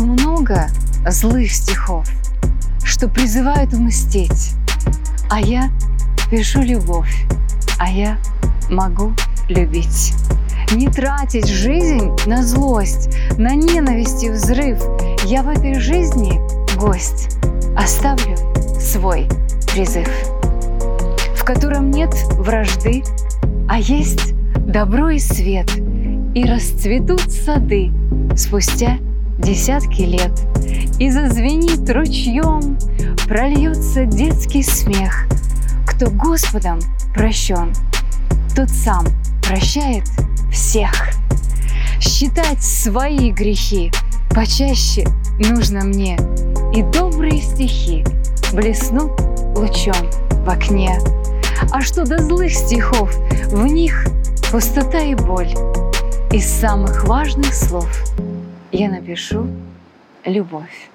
много злых стихов, что призывают мстить, а я пишу любовь, а я могу любить. Не тратить жизнь на злость, на ненависть и взрыв. Я в этой жизни гость. Оставлю свой призыв, в котором нет вражды, а есть добро и свет, и расцветут сады спустя десятки лет, и зазвенит ручьем, прольется детский смех. Кто Господом прощен, тот сам прощает всех. Считать свои грехи почаще нужно мне, и добрые стихи блеснут лучом в окне. А что до злых стихов, в них пустота и боль. Из самых важных слов я напишу любовь.